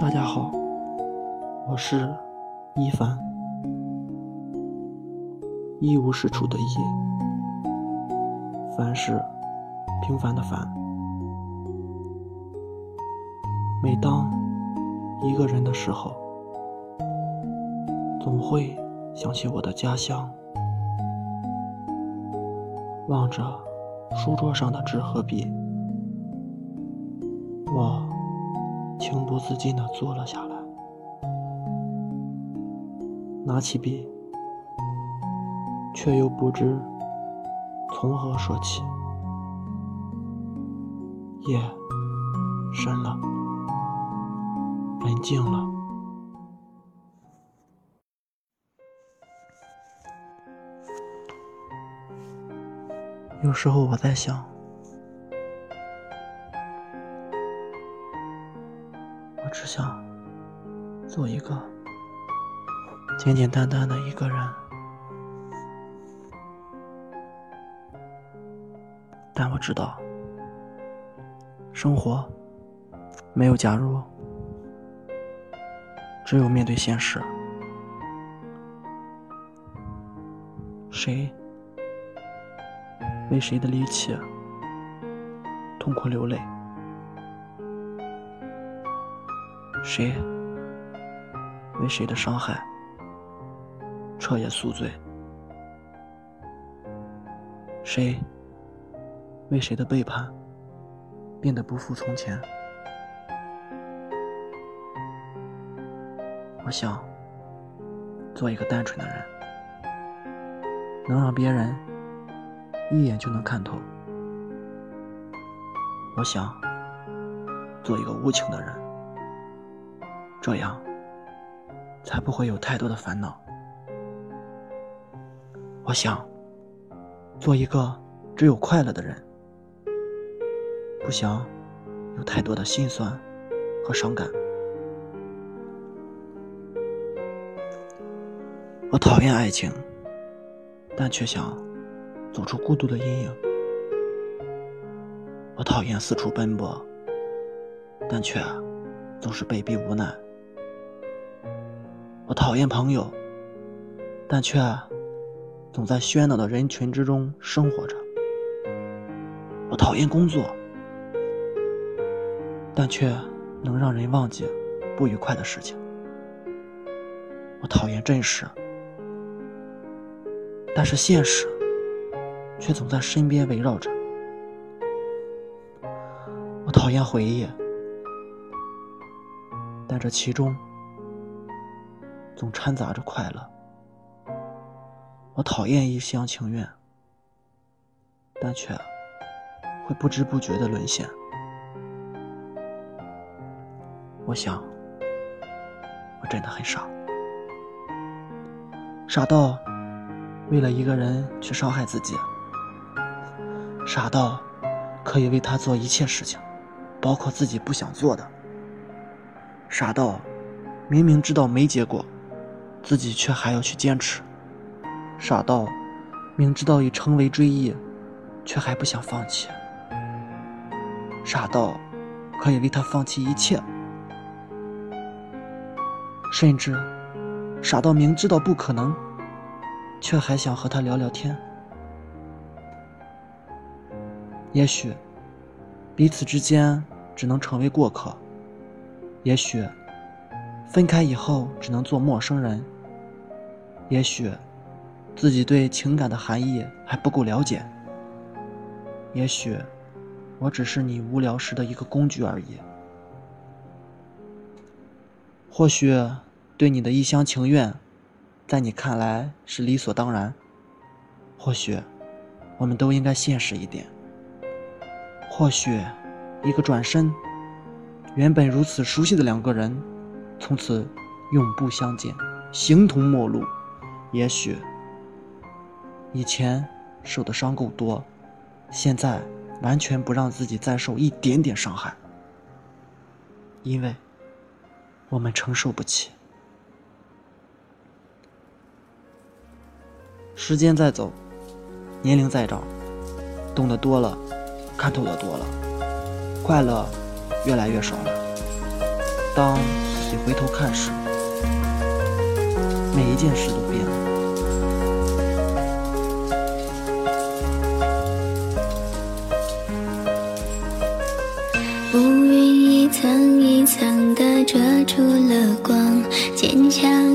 大家好，我是一凡，一无是处的一，凡是平凡的凡。每当一个人的时候，总会想起我的家乡。望着书桌上的纸和笔，我情不自禁地坐了下来，拿起笔，却又不知从何说起。夜深了，人静了。有时候我在想，只想做一个简简单单的一个人，但我知道，生活没有假如，只有面对现实，谁？为谁的离弃痛苦流泪？谁为谁的伤害彻夜宿醉？谁为谁的背叛变得不复从前？我想做一个单纯的人，能让别人。一眼就能看透。我想做一个无情的人，这样才不会有太多的烦恼。我想做一个只有快乐的人，不想有太多的心酸和伤感。我讨厌爱情，但却想。走出孤独的阴影。我讨厌四处奔波，但却总是被逼无奈。我讨厌朋友，但却总在喧闹的人群之中生活着。我讨厌工作，但却能让人忘记不愉快的事情。我讨厌真实，但是现实。却总在身边围绕着。我讨厌回忆，但这其中总掺杂着快乐。我讨厌一厢情愿，但却会不知不觉的沦陷。我想，我真的很傻，傻到为了一个人去伤害自己。傻到可以为他做一切事情，包括自己不想做的。傻到明明知道没结果，自己却还要去坚持。傻到明知道已成为追忆，却还不想放弃。傻到可以为他放弃一切，甚至傻到明知道不可能，却还想和他聊聊天。也许，彼此之间只能成为过客；也许，分开以后只能做陌生人；也许，自己对情感的含义还不够了解；也许，我只是你无聊时的一个工具而已；或许，对你的一厢情愿，在你看来是理所当然；或许，我们都应该现实一点。或许，一个转身，原本如此熟悉的两个人，从此永不相见，形同陌路。也许，以前受的伤够多，现在完全不让自己再受一点点伤害，因为我们承受不起。时间在走，年龄在长，懂得多了。看透的多了，快乐越来越少了。当己回头看时，每一件事都变了。乌云一层一层的遮住了光，坚强。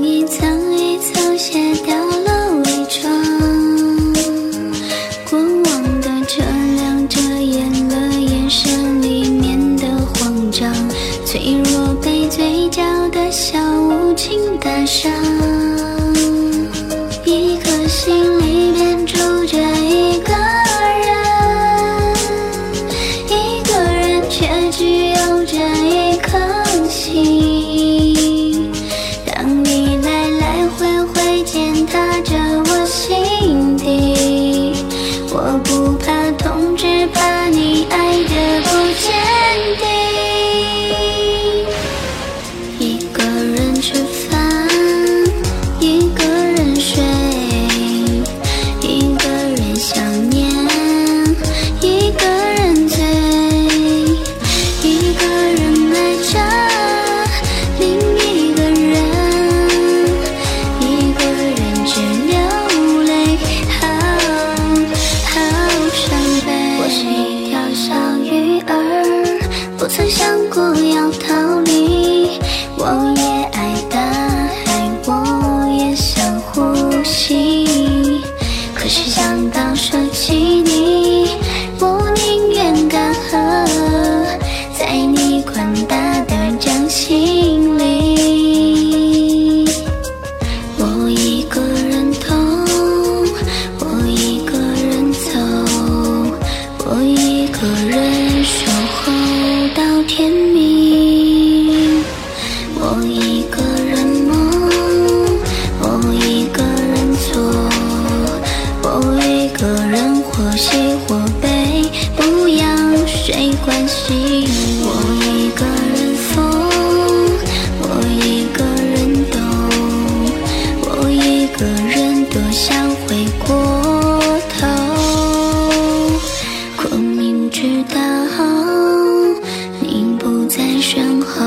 轻带上。心，我一个人疯，我一个人懂，我一个人多想回过头，光明知道你不在身后，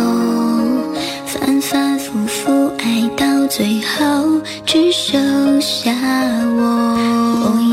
反反复复爱到最后，只剩下我。